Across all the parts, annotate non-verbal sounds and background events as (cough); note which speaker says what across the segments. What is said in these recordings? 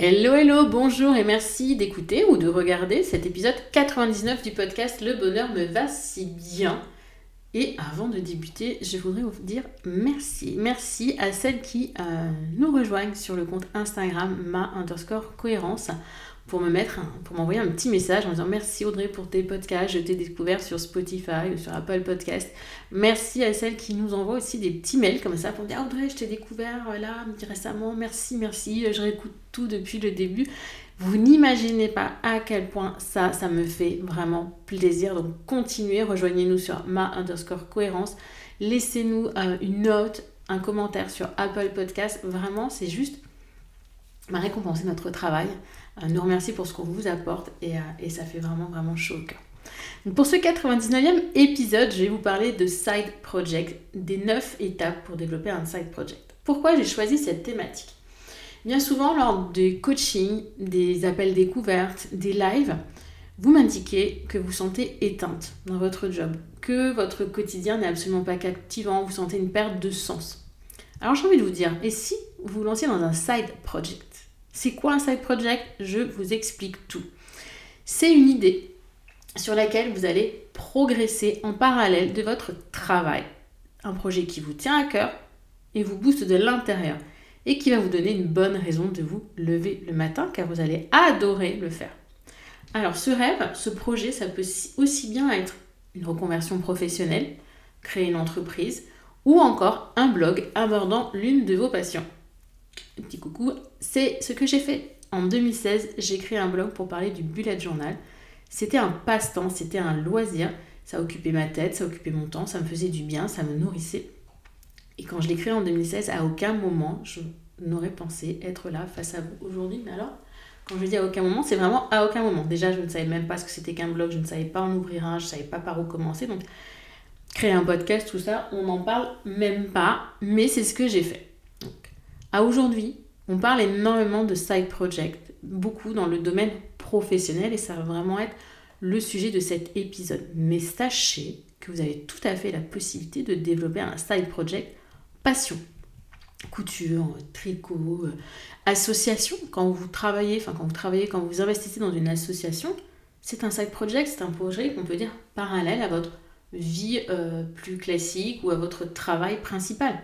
Speaker 1: Hello, hello, bonjour et merci d'écouter ou de regarder cet épisode 99 du podcast Le bonheur me va si bien. Et avant de débuter, je voudrais vous dire merci. Merci à celles qui euh, nous rejoignent sur le compte Instagram ma underscore cohérence pour me mettre, pour m'envoyer un petit message en disant merci Audrey pour tes podcasts, je t'ai découvert sur Spotify ou sur Apple Podcast. Merci à celles qui nous envoient aussi des petits mails comme ça pour dire Audrey, je t'ai découvert euh, là récemment, merci, merci, je réécoute tout depuis le début. Vous n'imaginez pas à quel point ça, ça me fait vraiment plaisir. Donc continuez, rejoignez-nous sur ma underscore cohérence. Laissez-nous euh, une note, un commentaire sur Apple Podcast. Vraiment, c'est juste m'a récompenser notre travail, euh, nous remercier pour ce qu'on vous apporte et, euh, et, ça fait vraiment vraiment chaud au cœur. pour ce 99e épisode, je vais vous parler de side project, des 9 étapes pour développer un side project. Pourquoi j'ai choisi cette thématique? Bien souvent, lors des coachings, des appels découvertes, des lives, vous m'indiquez que vous sentez éteinte dans votre job, que votre quotidien n'est absolument pas captivant, vous sentez une perte de sens. Alors j'ai envie de vous dire, et si vous vous lanciez dans un side project? C'est quoi un side project? Je vous explique tout. C'est une idée sur laquelle vous allez progresser en parallèle de votre travail. Un projet qui vous tient à cœur et vous booste de l'intérieur et qui va vous donner une bonne raison de vous lever le matin car vous allez adorer le faire. Alors ce rêve, ce projet, ça peut aussi bien être une reconversion professionnelle, créer une entreprise ou encore un blog abordant l'une de vos passions petit coucou, c'est ce que j'ai fait. En 2016, j'ai créé un blog pour parler du bullet journal. C'était un passe-temps, c'était un loisir. Ça occupait ma tête, ça occupait mon temps, ça me faisait du bien, ça me nourrissait. Et quand je l'ai créé en 2016, à aucun moment je n'aurais pensé être là face à vous aujourd'hui. Mais alors, quand je dis à aucun moment, c'est vraiment à aucun moment. Déjà, je ne savais même pas ce que c'était qu'un blog, je ne savais pas en ouvrir un, je ne savais pas par où commencer. Donc, créer un podcast, tout ça, on n'en parle même pas, mais c'est ce que j'ai fait. Aujourd'hui, on parle énormément de side project, beaucoup dans le domaine professionnel et ça va vraiment être le sujet de cet épisode. Mais sachez que vous avez tout à fait la possibilité de développer un side project passion. Couture, tricot, euh, association, quand vous travaillez, enfin quand vous travaillez, quand vous investissez dans une association, c'est un side project, c'est un projet qu'on peut dire parallèle à votre vie euh, plus classique ou à votre travail principal.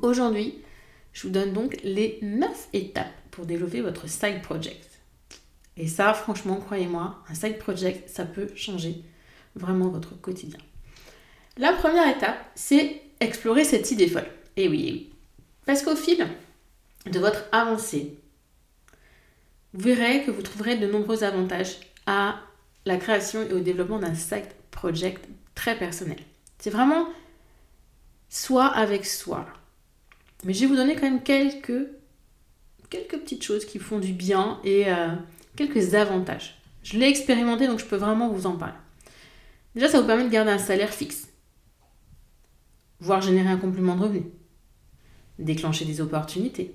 Speaker 1: Aujourd'hui, je vous donne donc les 9 étapes pour développer votre side project. Et ça, franchement, croyez-moi, un side project, ça peut changer vraiment votre quotidien. La première étape, c'est explorer cette idée folle. Et oui, oui. Parce qu'au fil de votre avancée, vous verrez que vous trouverez de nombreux avantages à la création et au développement d'un side project très personnel. C'est vraiment soi avec soi. Mais je vais vous donner quand même quelques, petites choses qui font du bien et euh, quelques avantages. Je l'ai expérimenté, donc je peux vraiment vous en parler. Déjà, ça vous permet de garder un salaire fixe, voire générer un complément de revenu, déclencher des opportunités,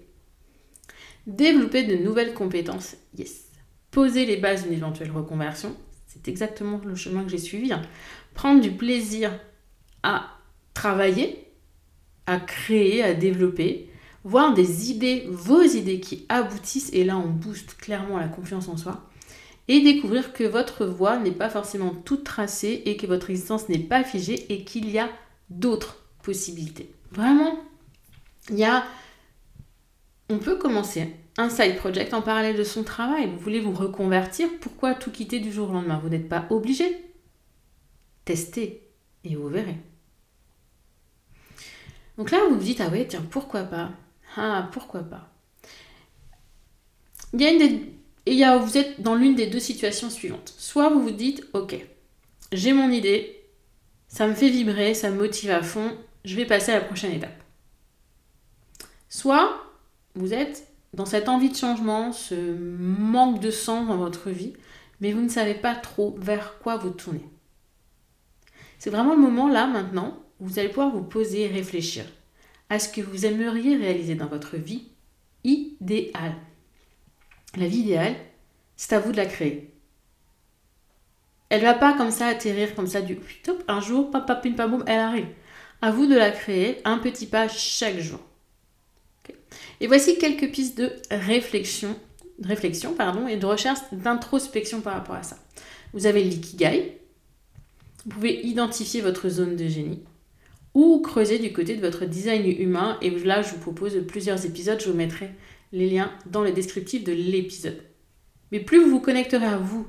Speaker 1: développer de nouvelles compétences, yes, poser les bases d'une éventuelle reconversion, c'est exactement le chemin que j'ai suivi, hein. prendre du plaisir à travailler à créer, à développer, voir des idées, vos idées qui aboutissent, et là on booste clairement la confiance en soi, et découvrir que votre voie n'est pas forcément toute tracée et que votre existence n'est pas figée et qu'il y a d'autres possibilités. Vraiment, il y a... On peut commencer un side project en parallèle de son travail. Vous voulez vous reconvertir, pourquoi tout quitter du jour au lendemain? Vous n'êtes pas obligé. Testez et vous verrez. Donc là, vous vous dites, ah ouais, tiens, pourquoi pas? Ah, pourquoi pas? Il y a une des... a, vous êtes dans l'une des deux situations suivantes. Soit vous vous dites, ok, j'ai mon idée, ça me fait vibrer, ça me motive à fond, je vais passer à la prochaine étape. Soit vous êtes dans cette envie de changement, ce manque de sens dans votre vie, mais vous ne savez pas trop vers quoi vous tourner. C'est vraiment le moment là maintenant vous allez pouvoir vous poser et réfléchir à ce que vous aimeriez réaliser dans votre vie idéale. La vie idéale, c'est à vous de la créer. Elle va pas comme ça atterrir comme ça du top un jour, pim boum, elle arrive. À vous de la créer un petit pas chaque jour. Et voici quelques pistes de réflexion, réflexion pardon, et de recherche d'introspection par rapport à ça. Vous avez l'ikigai. Vous pouvez identifier votre zone de génie ou creuser du côté de votre design humain. Et là, je vous propose plusieurs épisodes. Je vous mettrai les liens dans le descriptif de l'épisode. Mais plus vous vous connecterez à vous,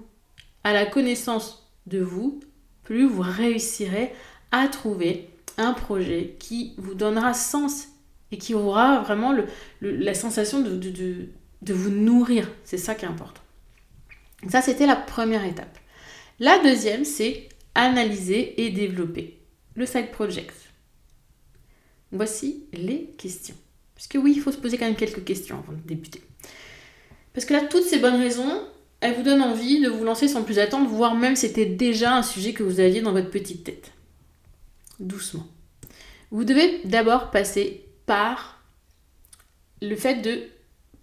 Speaker 1: à la connaissance de vous, plus vous réussirez à trouver un projet qui vous donnera sens et qui aura vraiment la sensation de, de vous nourrir. C'est ça qui est important. Ça, c'était la première étape. La deuxième, c'est analyser et développer le side project. Voici les questions. Parce que oui, il faut se poser quand même quelques questions avant de débuter. Parce que là, toutes ces bonnes raisons, elles vous donnent envie de vous lancer sans plus attendre, voire même c'était déjà un sujet que vous aviez dans votre petite tête. Doucement. Vous devez d'abord passer par le fait de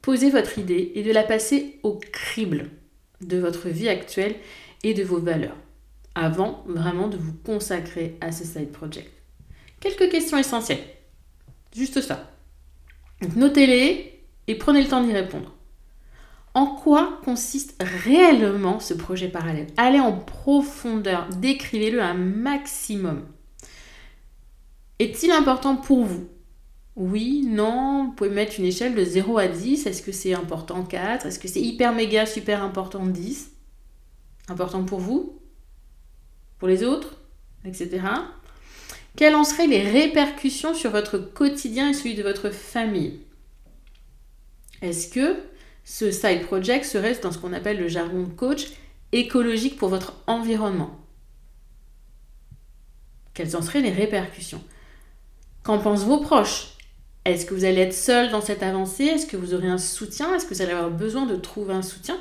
Speaker 1: poser votre idée et de la passer au crible de votre vie actuelle et de vos valeurs, avant vraiment de vous consacrer à ce side project. Quelques questions essentielles. Juste ça. Notez-les et prenez le temps d'y répondre. En quoi consiste réellement ce projet parallèle? Allez en profondeur, décrivez-le un maximum. Est-il important pour vous? Oui, non, vous pouvez mettre une échelle de 0 à 10. Est-ce que c'est important 4 Est-ce que c'est hyper méga super important 10 Important pour vous? Pour les autres? Etc. Quelles en seraient les répercussions sur votre quotidien et celui de votre famille? Est-ce que ce side project serait dans ce qu'on appelle le jargon coach écologique pour votre environnement? Quelles en seraient les répercussions? Qu'en pensent vos proches? Est-ce que vous allez être seul dans cette avancée? Est-ce que vous aurez un soutien? Est-ce que vous allez avoir besoin de trouver un soutien?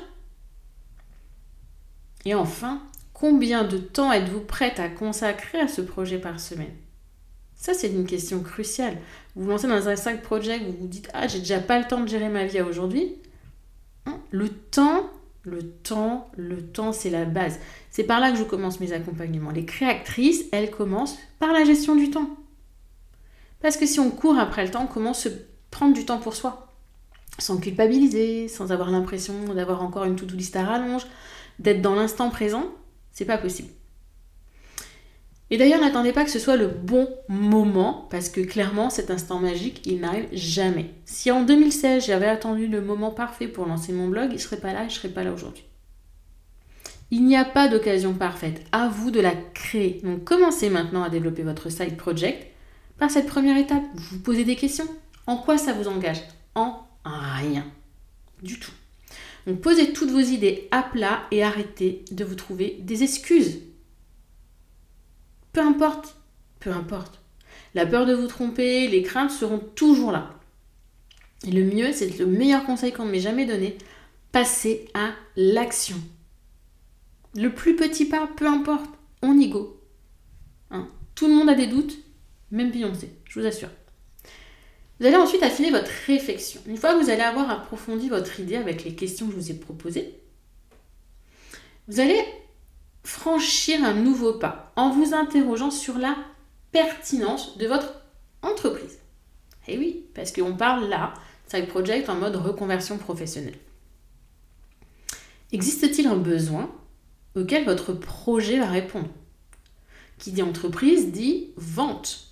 Speaker 1: Et enfin, combien de temps êtes-vous prête à consacrer à ce projet par semaine? Ça, c'est une question cruciale. Vous vous lancez dans un 5 project, vous vous dites Ah, j'ai déjà pas le temps de gérer ma vie aujourd'hui. Hein? Le temps, le temps, le temps, c'est la base. C'est par là que je commence mes accompagnements. Les créatrices, elles commencent par la gestion du temps. Parce que si on court après le temps, comment se prendre du temps pour soi? Sans culpabiliser, sans avoir l'impression d'avoir encore une to-do list à rallonge, d'être dans l'instant présent, c'est pas possible. Et d'ailleurs, n'attendez pas que ce soit le bon moment, parce que clairement, cet instant magique, il n'arrive jamais. Si en 2016, j'avais attendu le moment parfait pour lancer mon blog, il ne serait pas là, je ne serais pas là aujourd'hui. Il n'y a pas d'occasion parfaite. À vous de la créer. Donc commencez maintenant à développer votre side project par cette première étape, vous vous posez des questions. En quoi ça vous engage? En rien. Du tout. Donc posez toutes vos idées à plat et arrêtez de vous trouver des excuses. Peu importe, peu importe. La peur de vous tromper, les craintes seront toujours là. Et le mieux, c'est le meilleur conseil qu'on ne m'ait jamais donné, passer à l'action. Le plus petit pas, peu importe, on y go. Hein Tout le monde a des doutes, même Beyoncé, je vous assure. Vous allez ensuite affiner votre réflexion. Une fois que vous allez avoir approfondi votre idée avec les questions que je vous ai proposées, vous allez franchir un nouveau pas en vous interrogeant sur la pertinence de votre entreprise. Eh oui, parce qu'on parle là, side project en mode reconversion professionnelle. Existe-t-il un besoin auquel votre projet va répondre? Qui dit entreprise dit vente.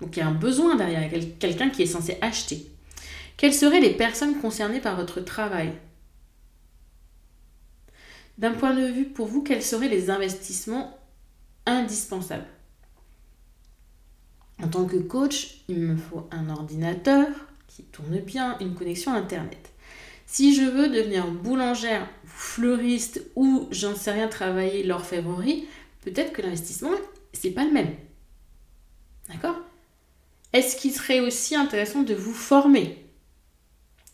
Speaker 1: Donc il y a un besoin derrière, quelqu'un qui est censé acheter. Quelles seraient les personnes concernées par votre travail? D'un point de vue pour vous, quels seraient les investissements indispensables? En tant que coach, il me faut un ordinateur qui tourne bien, une connexion Internet. Si je veux devenir boulangère, fleuriste ou j'en sais rien travailler l'orfèvrerie, peut-être que l'investissement, c'est pas le même. D'accord? Est-ce qu'il serait aussi intéressant de vous former?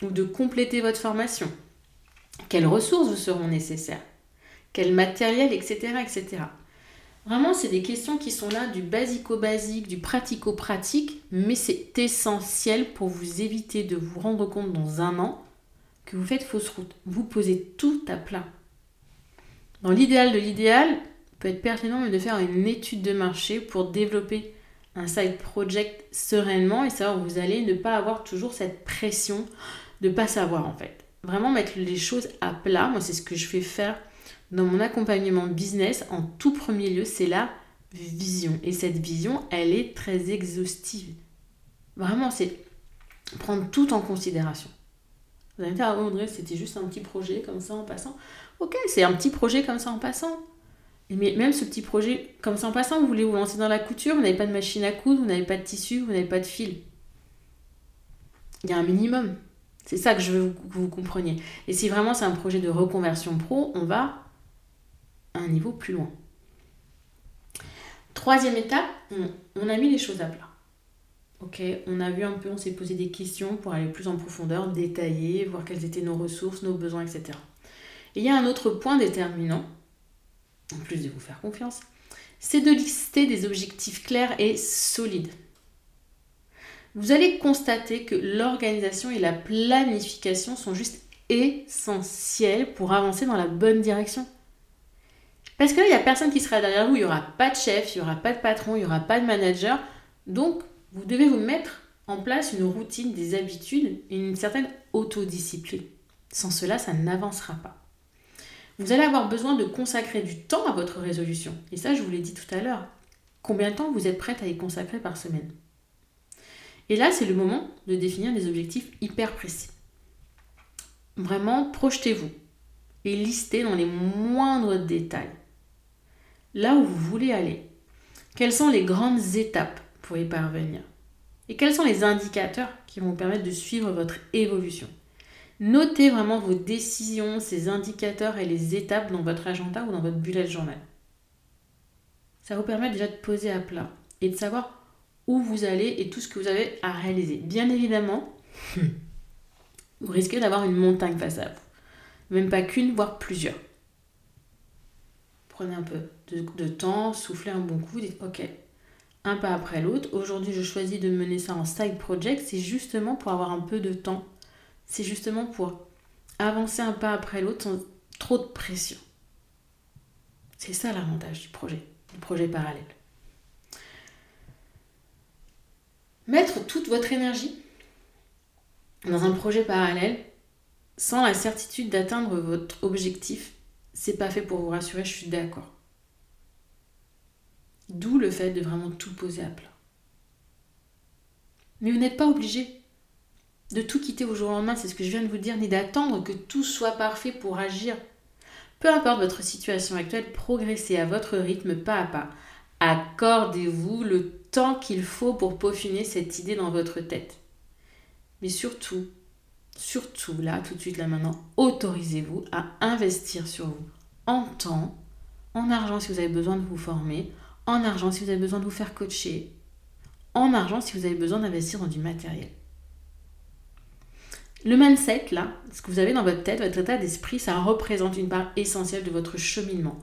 Speaker 1: Ou de compléter votre formation? Quelles ressources vous seront nécessaires? Quel matériel, etc. etc. Vraiment, c'est des questions qui sont là du basico-basique, du pratico-pratique, mais c'est essentiel pour vous éviter de vous rendre compte dans un an que vous faites fausse route. Vous posez tout à plat. Dans l'idéal de l'idéal, peut être pertinent de faire une étude de marché pour développer un side project sereinement et savoir où vous allez ne pas avoir toujours cette pression de pas savoir en fait. Vraiment mettre les choses à plat, moi c'est ce que je fais faire dans mon accompagnement business en tout premier lieu, c'est la vision. Et cette vision, elle est très exhaustive. Vraiment, c'est prendre tout en considération. Vous allez me dire, ah, Audrey, c'était juste un petit projet comme ça en passant. Ok, c'est un petit projet comme ça en passant. Mais même ce petit projet comme ça en passant, vous voulez vous lancer dans la couture, vous n'avez pas de machine à coudre, vous n'avez pas de tissu, vous n'avez pas de fil. Il y a un minimum. C'est ça que je veux que vous compreniez. Et si vraiment c'est un projet de reconversion pro, on va à un niveau plus loin. Troisième étape, on, a mis les choses à plat. On a vu un peu, on s'est posé des questions pour aller plus en profondeur, détailler, voir quelles étaient nos ressources, nos besoins, etc. Et il y a un autre point déterminant, en plus de vous faire confiance, c'est de lister des objectifs clairs et solides vous allez constater que l'organisation et la planification sont juste essentielles pour avancer dans la bonne direction. Parce que là, il n'y a personne qui sera derrière vous, il n'y aura pas de chef, il n'y aura pas de patron, il n'y aura pas de manager. Donc, vous devez vous mettre en place une routine, des habitudes une certaine autodiscipline. Sans cela, ça n'avancera pas. Vous allez avoir besoin de consacrer du temps à votre résolution. Et ça, je vous l'ai dit tout à l'heure. Combien de temps vous êtes prête à y consacrer par semaine? Et là, c'est le moment de définir des objectifs hyper précis. Vraiment, projetez-vous et listez dans les moindres détails là où vous voulez aller. Quelles sont les grandes étapes pour y parvenir? Et quels sont les indicateurs qui vont vous permettre de suivre votre évolution? Notez vraiment vos décisions, ces indicateurs et les étapes dans votre agenda ou dans votre bullet journal. Ça vous permet déjà de poser à plat et de savoir où vous allez et tout ce que vous avez à réaliser. Bien évidemment, (laughs) vous risquez d'avoir une montagne face à vous. Même pas qu'une, voire plusieurs. Prenez un peu de, temps, soufflez un bon coup, dites ok, un pas après l'autre. Aujourd'hui, je choisis de mener ça en side project. C'est justement pour avoir un peu de temps. C'est justement pour avancer un pas après l'autre sans trop de pression. C'est ça l'avantage du projet, du projet parallèle. Mettre toute votre énergie dans un projet parallèle sans la certitude d'atteindre votre objectif, c'est pas fait pour vous rassurer, je suis d'accord. D'où le fait de vraiment tout poser à plat. Mais vous n'êtes pas obligé de tout quitter au jour au lendemain, c'est ce que je viens de vous dire, ni d'attendre que tout soit parfait pour agir. Peu importe votre situation actuelle, progressez à votre rythme, pas à pas. Accordez-vous le temps qu'il faut pour peaufiner cette idée dans votre tête. Mais surtout, surtout là, tout de suite, là maintenant, autorisez-vous à investir sur vous en temps, en argent si vous avez besoin de vous former, en argent si vous avez besoin de vous faire coacher, en argent si vous avez besoin d'investir dans du matériel. Le mindset, là, ce que vous avez dans votre tête, votre état d'esprit, ça représente une part essentielle de votre cheminement.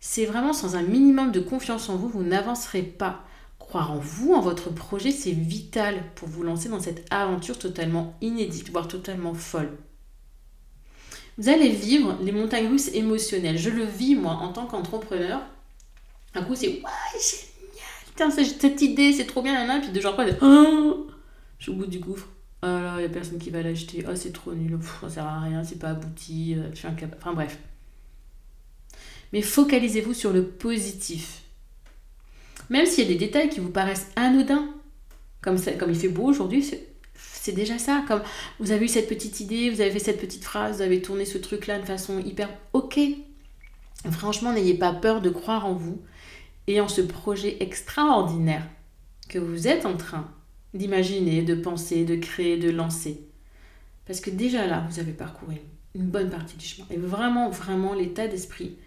Speaker 1: C'est vraiment sans un minimum de confiance en vous, vous n'avancerez pas. Croire en vous, en votre projet, c'est vital pour vous lancer dans cette aventure totalement inédite, voire totalement folle. Vous allez vivre les montagnes russes émotionnelles. Je le vis moi en tant qu'entrepreneur. Un coup c'est ouais génial, putain, cette idée, c'est trop bien, et puis deux jours après, oh, je suis au bout du gouffre. Oh là, il n'y a personne qui va l'acheter. Oh, c'est trop nul. Pff, ça sert à rien, c'est pas abouti. Euh, je suis incapable. Enfin, bref. Mais focalisez-vous sur le positif. Même s'il y a des détails qui vous paraissent anodins, comme, ça, il fait beau aujourd'hui, c'est déjà ça. Comme vous avez eu cette petite idée, vous avez fait cette petite phrase, vous avez tourné ce truc-là de façon hyper ok. Franchement, n'ayez pas peur de croire en vous et en ce projet extraordinaire que vous êtes en train d'imaginer, de penser, de créer, de lancer. Parce que déjà là, vous avez parcouru une bonne partie du chemin. Et vraiment, vraiment, l'état d'esprit,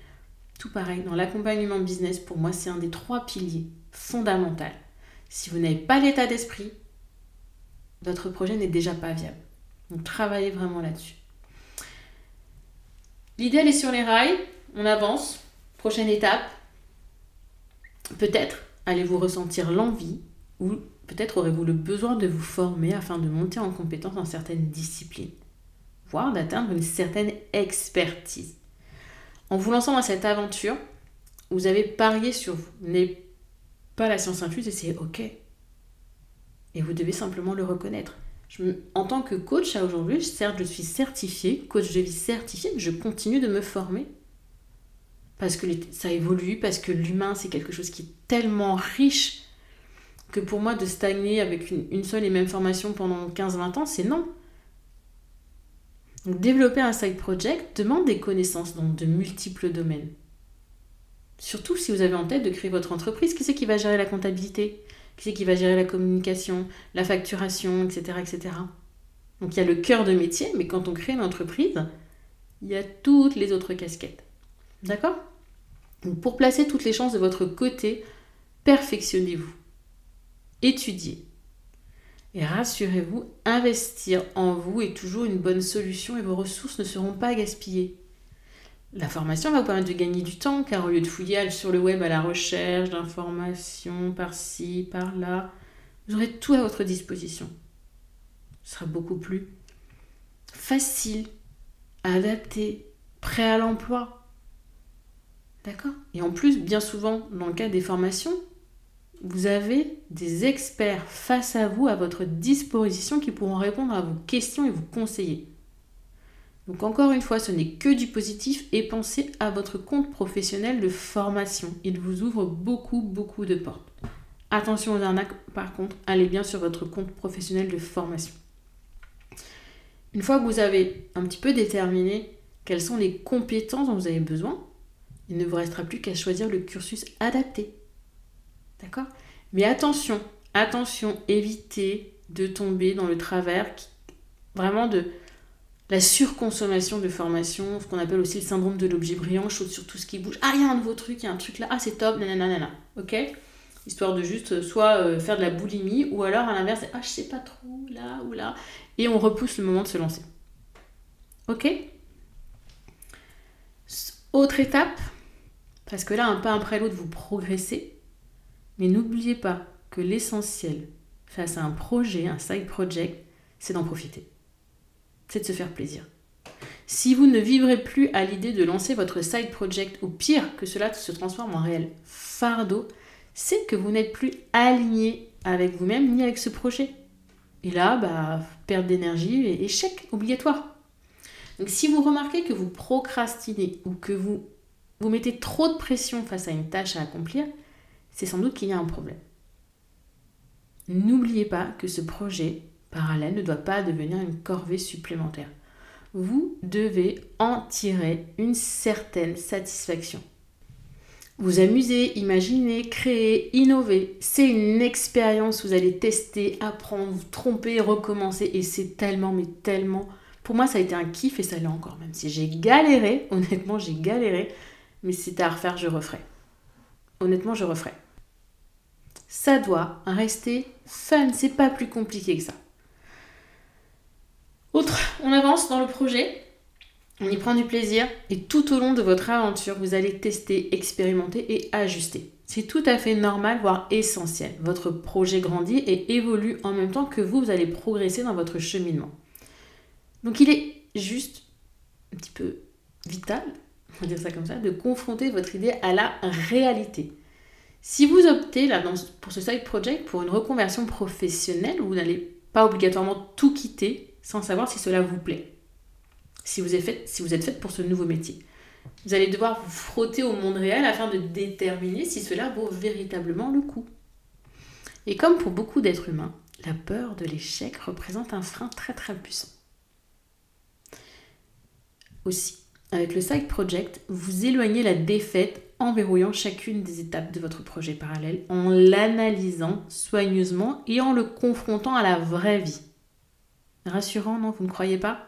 Speaker 1: tout pareil, dans l'accompagnement business, pour moi, c'est un des trois piliers fondamentaux. Si vous n'avez pas l'état d'esprit, votre projet n'est déjà pas viable. Donc travaillez vraiment là-dessus. L'idéal est sur les rails, on avance. Prochaine étape, peut-être allez-vous ressentir l'envie ou peut-être aurez-vous le besoin de vous former afin de monter en compétence dans certaines disciplines, voire d'atteindre une certaine expertise. En vous lançant dans cette aventure, vous avez parié sur vous. N'êtes pas la science infuse et c'est ok. Et vous devez simplement le reconnaître. en tant que coach à aujourd'hui, certes, je suis certifiée, coach de vie certifié, mais je continue de me former. Parce que ça évolue, parce que l'humain, c'est quelque chose qui est tellement riche que pour moi, de stagner avec une, seule et même formation pendant 15-20 ans, c'est non. Développer un side project demande des connaissances dans de multiples domaines. Surtout si vous avez en tête de créer votre entreprise, qui c'est qui va gérer la comptabilité? Qui c'est qui va gérer la communication, la facturation, etc., etc. Donc il y a le cœur de métier, mais quand on crée une entreprise, il y a toutes les autres casquettes. D'accord? Pour placer toutes les chances de votre côté, perfectionnez-vous. Étudiez. Et rassurez-vous, investir en vous est toujours une bonne solution et vos ressources ne seront pas gaspillées. La formation va vous permettre de gagner du temps car au lieu de fouiller sur le web à la recherche d'informations par-ci, par-là, vous aurez tout à votre disposition. Ce sera beaucoup plus facile, adapté, prêt à l'emploi. D'accord? Et en plus, bien souvent, dans le cas des formations, vous avez des experts face à vous, à votre disposition, qui pourront répondre à vos questions et vous conseiller. Donc encore une fois, ce n'est que du positif et pensez à votre compte professionnel de formation. Il vous ouvre beaucoup, beaucoup de portes. Attention aux arnaques, par contre, allez bien sur votre compte professionnel de formation. Une fois que vous avez un petit peu déterminé quelles sont les compétences dont vous avez besoin, il ne vous restera plus qu'à choisir le cursus adapté D'accord? Mais attention, attention, évitez de tomber dans le travers vraiment de la surconsommation de formation, ce qu'on appelle aussi le syndrome de l'objet brillant, chose sur tout ce qui bouge. Ah, il y a un nouveau truc, il y a un truc là, ah, c'est top, nanana, ok? Histoire de juste euh, soit euh, faire de la boulimie, ou alors à l'inverse, ah, je sais pas trop, là ou là, et on repousse le moment de se lancer. Ok? Autre étape, parce que là, un pas après l'autre, vous progressez, mais n'oubliez pas que l'essentiel face à un projet, un side project, c'est d'en profiter. C'est de se faire plaisir. Si vous ne vivrez plus à l'idée de lancer votre side project, ou pire que cela se transforme en réel fardeau, c'est que vous n'êtes plus aligné avec vous-même ni avec ce projet. Et là, bah, perte d'énergie et échec obligatoire. Donc si vous remarquez que vous procrastinez ou que vous vous mettez trop de pression face à une tâche à accomplir, c'est sans doute qu'il y a un problème. N'oubliez pas que ce projet parallèle ne doit pas devenir une corvée supplémentaire. Vous devez en tirer une certaine satisfaction. Vous amuser, imaginer, créer, innover, c'est une expérience. Vous allez tester, apprendre, vous tromper, recommencer. Et c'est tellement, mais tellement. Pour moi, ça a été un kiff et ça l'est encore. Même si j'ai galéré, honnêtement, j'ai galéré. Mais si c'était à refaire, je referai. Honnêtement, je referai ça doit rester fun, c'est pas plus compliqué que ça. Autre, on avance dans le projet, on y prend du plaisir et tout au long de votre aventure, vous allez tester, expérimenter et ajuster. C'est tout à fait normal, voire essentiel. Votre projet grandit et évolue en même temps que vous, vous allez progresser dans votre cheminement. Donc il est juste un petit peu vital, on va dire ça comme ça, de confronter votre idée à la réalité. Si vous optez pour ce side project pour une reconversion professionnelle, vous n'allez pas obligatoirement tout quitter sans savoir si cela vous plaît. Si vous êtes fait, si vous êtes fait pour ce nouveau métier. Vous allez devoir vous frotter au monde réel afin de déterminer si cela vaut véritablement le coup. Et comme pour beaucoup d'êtres humains, la peur de l'échec représente un frein très très puissant. Aussi, avec le side project, vous éloignez la défaite en verrouillant chacune des étapes de votre projet parallèle, en l'analysant soigneusement et en le confrontant à la vraie vie. Rassurant, non Vous ne croyez pas?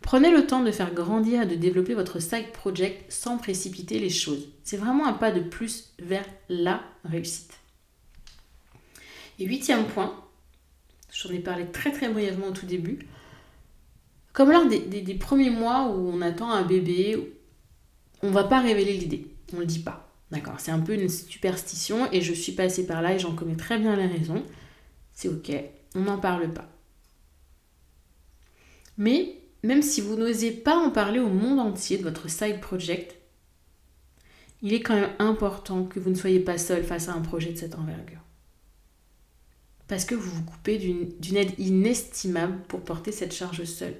Speaker 1: Prenez le temps de faire grandir et de développer votre side project sans précipiter les choses. C'est vraiment un pas de plus vers la réussite. Et huitième point, j'en ai parlé très très brièvement au tout début, comme lors des, des premiers mois où on attend un bébé, on ne va pas révéler l'idée. On ne le dit pas. D'accord C'est un peu une superstition et je suis passée par là et j'en connais très bien les raisons. C'est ok, on n'en parle pas. Mais même si vous n'osez pas en parler au monde entier de votre side project, il est quand même important que vous ne soyez pas seul face à un projet de cette envergure. Parce que vous vous coupez d'une aide inestimable pour porter cette charge seule.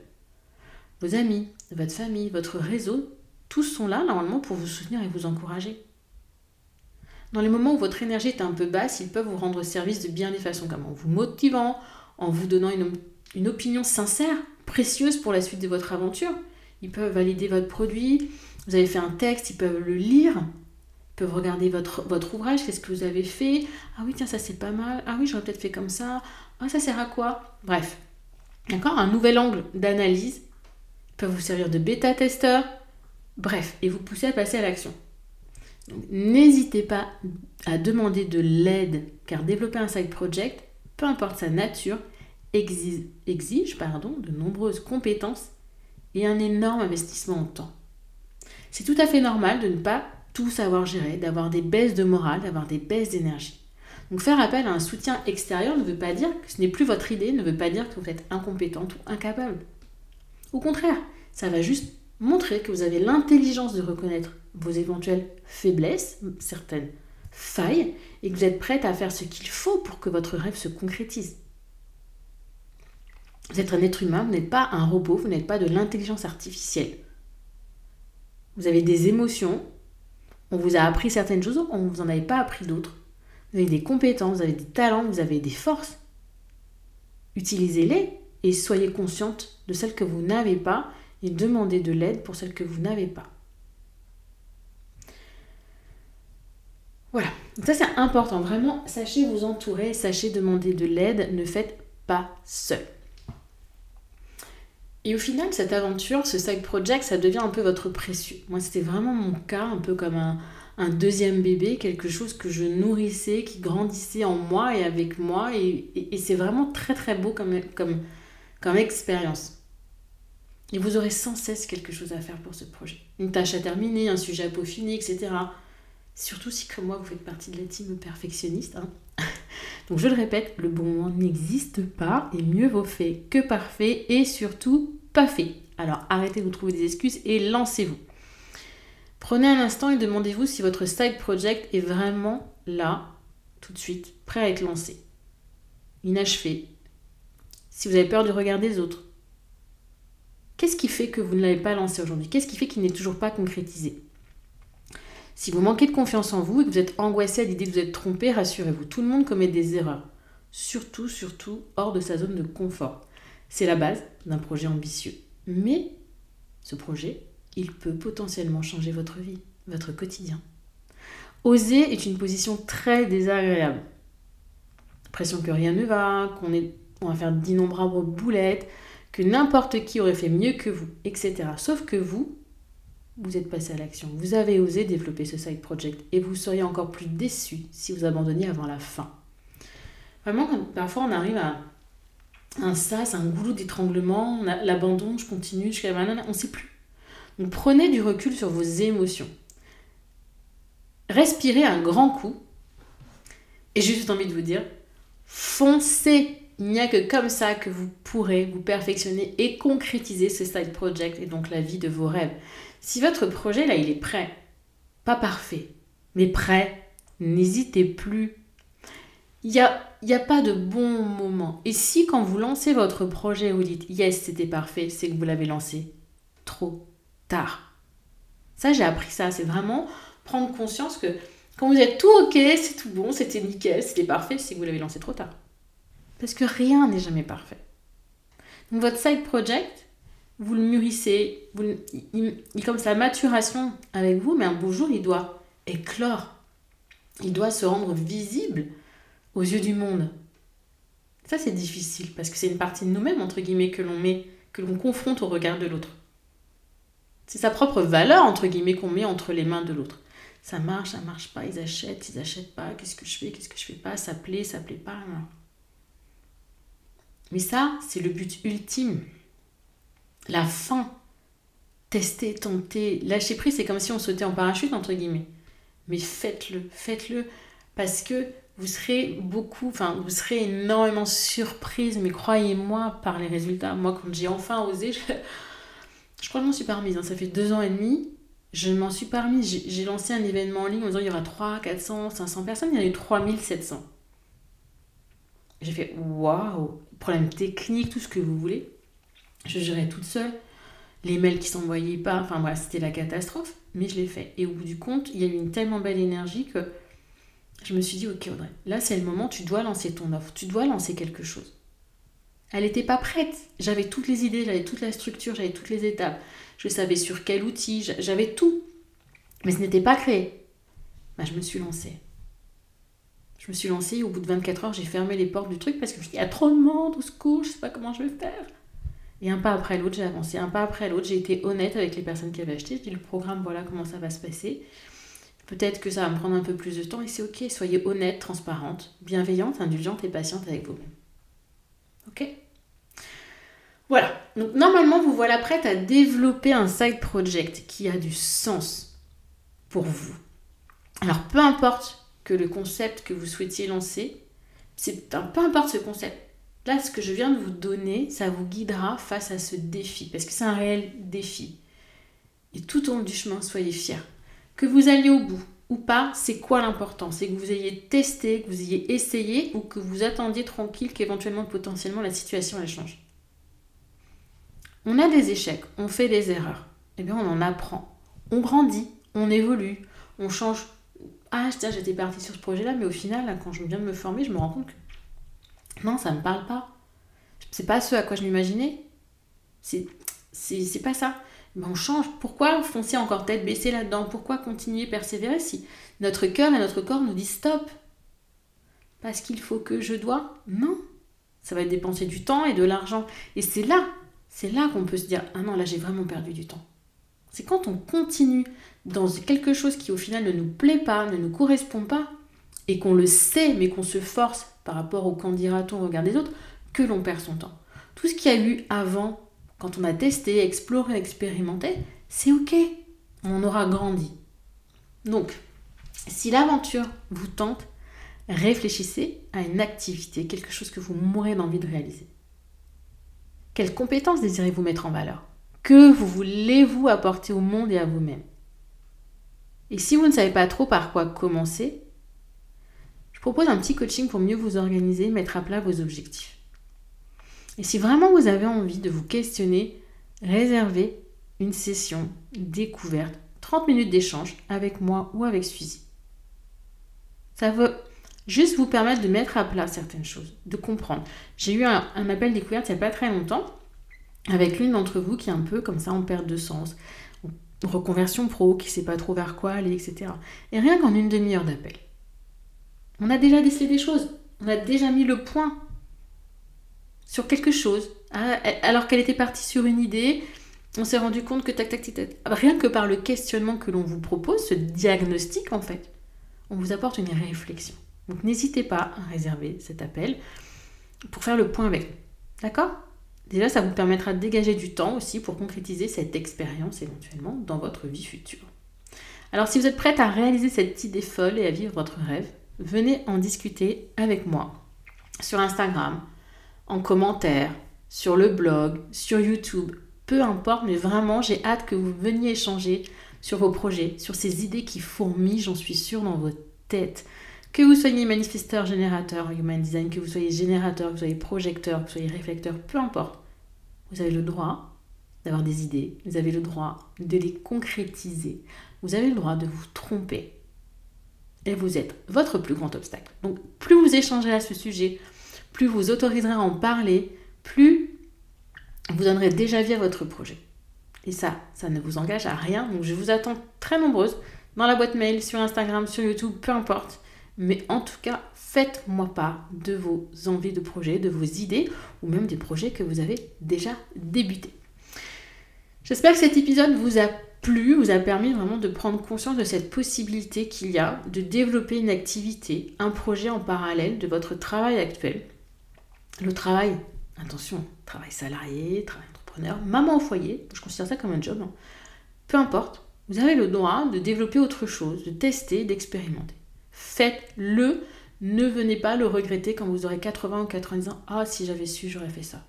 Speaker 1: Vos amis, votre famille, votre réseau tous sont là normalement pour vous soutenir et vous encourager. Dans les moments où votre énergie est un peu basse, ils peuvent vous rendre service de bien des façons, comme en vous motivant, en vous donnant une, opinion sincère, précieuse pour la suite de votre aventure. Ils peuvent valider votre produit, vous avez fait un texte, ils peuvent le lire, ils peuvent regarder votre, votre ouvrage, qu'est-ce que vous avez fait. Ah oui, tiens, ça c'est pas mal. Ah oui, j'aurais peut-être fait comme ça. Ah, ça sert à quoi? Bref. D'accord? Un nouvel angle d'analyse. Ils peuvent vous servir de bêta-testeur, Bref, et vous pousser à passer à l'action. N'hésitez pas à demander de l'aide, car développer un side project, peu importe sa nature, exige, de nombreuses compétences et un énorme investissement en temps. C'est tout à fait normal de ne pas tout savoir gérer, d'avoir des baisses de morale, d'avoir des baisses d'énergie. Donc faire appel à un soutien extérieur ne veut pas dire que ce n'est plus votre idée, ne veut pas dire que vous êtes incompétente ou incapable. Au contraire, ça va juste Montrez que vous avez l'intelligence de reconnaître vos éventuelles faiblesses, certaines failles, et que vous êtes prête à faire ce qu'il faut pour que votre rêve se concrétise. Vous êtes un être humain, vous n'êtes pas un robot, vous n'êtes pas de l'intelligence artificielle. Vous avez des émotions, on vous a appris certaines choses, on ne vous en avait pas appris d'autres. Vous avez des compétences, vous avez des talents, vous avez des forces. Utilisez-les et soyez consciente de celles que vous n'avez pas et demandez de l'aide pour celles que vous n'avez pas. Voilà, ça c'est important, vraiment, sachez vous entourer, sachez demander de l'aide, ne faites pas seul. Et au final, cette aventure, ce side project, ça devient un peu votre précieux. Moi, c'était vraiment mon cas, un peu comme un, deuxième bébé, quelque chose que je nourrissais, qui grandissait en moi et avec moi. Et, c'est vraiment très très beau comme, comme, comme expérience. Et vous aurez sans cesse quelque chose à faire pour ce projet. Une tâche à terminer, un sujet à peaufiner, etc. Surtout si, comme moi, vous faites partie de la team perfectionniste. Hein. (laughs) Donc, je le répète, le bon moment n'existe pas et mieux vaut fait que parfait et surtout pas fait. Alors, arrêtez de vous trouver des excuses et lancez-vous. Prenez un instant et demandez-vous si votre side project est vraiment là, tout de suite, prêt à être lancé. Inachevé. Si vous avez peur du regard des autres, Qu'est-ce qui fait que vous ne l'avez pas lancé aujourd'hui? Qu'est-ce qui fait qu'il n'est toujours pas concrétisé? Si vous manquez de confiance en vous et que vous êtes angoissé à l'idée de vous être trompé, rassurez-vous, tout le monde commet des erreurs. Surtout, surtout, hors de sa zone de confort. C'est la base d'un projet ambitieux. Mais ce projet, il peut potentiellement changer votre vie, votre quotidien. Oser est une position très désagréable. Pression que rien ne va, qu'on est, on va faire d'innombrables boulettes, que n'importe qui aurait fait mieux que vous, etc. Sauf que vous, vous êtes passé à l'action. Vous avez osé développer ce side project et vous seriez encore plus déçu si vous abandonniez avant la fin. Vraiment, parfois on arrive à un sas, un goulot d'étranglement, l'abandon, je continue, je on ne sait plus. Donc prenez du recul sur vos émotions. Respirez un grand coup. Et j'ai juste envie de vous dire, foncez il n'y a que comme ça que vous pourrez vous perfectionner et concrétiser ce side project et donc la vie de vos rêves. Si votre projet là, il est prêt, pas parfait, mais prêt, n'hésitez plus. Il n'y a, y a pas de bon moment. Et si quand vous lancez votre projet, vous dites yes, c'était parfait, c'est que vous l'avez lancé trop tard. Ça, j'ai appris ça. C'est vraiment prendre conscience que quand vous êtes tout ok, c'est tout bon, c'était nickel, c'était parfait, c'est que vous l'avez lancé trop tard. Parce que rien n'est jamais parfait. Donc votre side project, vous le mûrissez, il, il, comme sa maturation avec vous, mais un beau jour, il doit éclore. Il doit se rendre visible aux yeux du monde. Ça, c'est difficile parce que c'est une partie de nous-mêmes, entre guillemets, que l'on met, que l'on confronte au regard de l'autre. C'est sa propre valeur, entre guillemets, qu'on met entre les mains de l'autre. Ça marche, ça marche pas, ils achètent, ils achètent pas, qu'est-ce que je fais, qu'est-ce que je fais pas, ça plaît, ça plaît pas. Mais ça, c'est le but ultime. La fin. Tester, tenter, lâcher prise, c'est comme si on sautait en parachute, entre guillemets. Mais faites-le, faites-le, parce que vous serez beaucoup, enfin, vous serez énormément surprise, mais croyez-moi, par les résultats. Moi, quand j'ai enfin osé, je, crois que je m'en suis pas. Hein. Ça fait deux ans et demi, je m'en suis pas. J'ai lancé un événement en ligne en disant il y aura 3, 400, 500 personnes, il y en a eu 3700. J'ai fait waouh, problème technique, tout ce que vous voulez. Je gérais toute seule. Les mails qui s'envoyaient pas, enfin voilà, c'était la catastrophe, mais je l'ai fait. Et au bout du compte, il y a eu une tellement belle énergie que je me suis dit, ok Audrey, là c'est le moment, tu dois lancer ton offre, tu dois lancer quelque chose. Elle n'était pas prête. J'avais toutes les idées, j'avais toute la structure, j'avais toutes les étapes. Je savais sur quel outil, j'avais tout. Mais ce n'était pas créé. Bah, je me suis lancée. Je me suis lancée au bout de 24 heures, j'ai fermé les portes du truc parce que je me suis dit, il y a trop de monde, au secours, je sais pas comment je vais faire. Et un pas après l'autre, j'ai avancé. Un pas après l'autre, j'ai été honnête avec les personnes qui avaient acheté. Je dis, le programme, voilà comment ça va se passer. Peut-être que ça va me prendre un peu plus de temps et c'est ok. Soyez honnête, transparente, bienveillante, indulgente et patiente avec vous-même. Ok? Voilà. Donc normalement, vous voilà prête à développer un side project qui a du sens pour vous. Alors peu importe le concept que vous souhaitiez lancer, c'est peu importe ce concept. Là, ce que je viens de vous donner, ça vous guidera face à ce défi, parce que c'est un réel défi. Et tout au long du chemin, soyez fiers. Que vous alliez au bout ou pas, c'est quoi l'important? C'est que vous ayez testé, que vous ayez essayé ou que vous attendiez tranquille qu'éventuellement, potentiellement, la situation, elle change. On a des échecs, on fait des erreurs. Eh bien, on en apprend. On grandit, on évolue, on change ah, j'étais partie sur ce projet-là, mais au final, quand je viens de me former, je me rends compte que non, ça me parle pas. C'est pas ce à quoi je m'imaginais. C'est, c'est, pas ça. On change. Pourquoi foncer encore tête baissée là-dedans? Pourquoi continuer, persévérer si notre cœur et notre corps nous disent stop? Parce qu'il faut que je dois? Non. Ça va dépenser du temps et de l'argent. Et c'est là, c'est là qu'on peut se dire ah non, là j'ai vraiment perdu du temps. C'est quand on continue dans quelque chose qui au final ne nous plaît pas, ne nous correspond pas, et qu'on le sait, mais qu'on se force par rapport au candidaton au regard des autres, que l'on perd son temps. Tout ce qu'il y a eu avant, quand on a testé, exploré, expérimenté, c'est ok. On aura grandi. Donc, si l'aventure vous tente, réfléchissez à une activité, quelque chose que vous mourrez d'envie de réaliser. Quelles compétences désirez-vous mettre en valeur? Que voulez-vous apporter au monde et à vous-même et si vous ne savez pas trop par quoi commencer, je propose un petit coaching pour mieux vous organiser, mettre à plat vos objectifs. Et si vraiment vous avez envie de vous questionner, réservez une session découverte, 30 minutes d'échange avec moi ou avec Suzy. Ça va juste vous permettre de mettre à plat certaines choses, de comprendre. J'ai eu un, un appel découverte il n'y a pas très longtemps avec l'une d'entre vous qui est un peu comme ça en perte de sens, reconversion pro, qui sait pas trop vers quoi aller, etc. Et rien qu'en une demi-heure d'appel. On a déjà décelé des choses, on a déjà mis le point sur quelque chose, ah, alors qu'elle était partie sur une idée, on s'est rendu compte que tac, tac, tac, tac, rien que par le questionnement que l'on vous propose, ce diagnostic en fait, on vous apporte une réflexion. Donc n'hésitez pas à réserver cet appel pour faire le point avec nous. D'accord? Déjà, ça vous permettra de dégager du temps aussi pour concrétiser cette expérience éventuellement dans votre vie future. Alors si vous êtes prête à réaliser cette idée folle et à vivre votre rêve, venez en discuter avec moi sur Instagram, en commentaire, sur le blog, sur YouTube, peu importe, mais vraiment j'ai hâte que vous veniez échanger sur vos projets, sur ces idées qui fourmillent, j'en suis sûre, dans votre tête. Que vous soyez manifesteur, générateur, human design, que vous soyez générateur, que vous soyez projecteur, que vous soyez réflecteur, peu importe. Vous avez le droit d'avoir des idées, vous avez le droit de les concrétiser, vous avez le droit de vous tromper. Et vous êtes votre plus grand obstacle. Donc plus vous échangerez à ce sujet, plus vous autoriserez à en parler, plus vous donnerez déjà vie à votre projet. Et ça, ça ne vous engage à rien. Donc je vous attends très nombreuses dans la boîte mail, sur Instagram, sur YouTube, peu importe. Mais en tout cas, faites-moi part de vos envies de projet, de vos idées ou même des projets que vous avez déjà débutés. J'espère que cet épisode vous a plu, vous a permis vraiment de prendre conscience de cette possibilité qu'il y a de développer une activité, un projet en parallèle de votre travail actuel. Le travail, attention, travail salarié, travail entrepreneur, maman au foyer, je considère ça comme un job, hein. peu importe, vous avez le droit de développer autre chose, de tester, d'expérimenter. Faites-le, ne venez pas le regretter quand vous aurez 80 ou 90 ans. Ah, si j'avais su, j'aurais fait ça.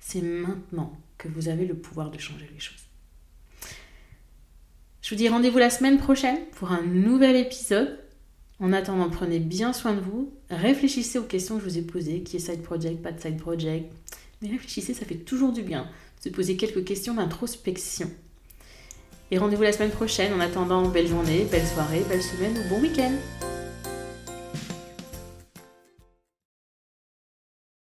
Speaker 1: C'est maintenant que vous avez le pouvoir de changer les choses. Je vous dis rendez-vous la semaine prochaine pour un nouvel épisode. En attendant, prenez bien soin de vous. Réfléchissez aux questions que je vous ai posées. Qui est side project, pas de side project. Mais réfléchissez, ça fait toujours du bien de se poser quelques questions d'introspection. Et rendez-vous la semaine prochaine. En attendant, belle journée, belle soirée, belle semaine ou bon week-end.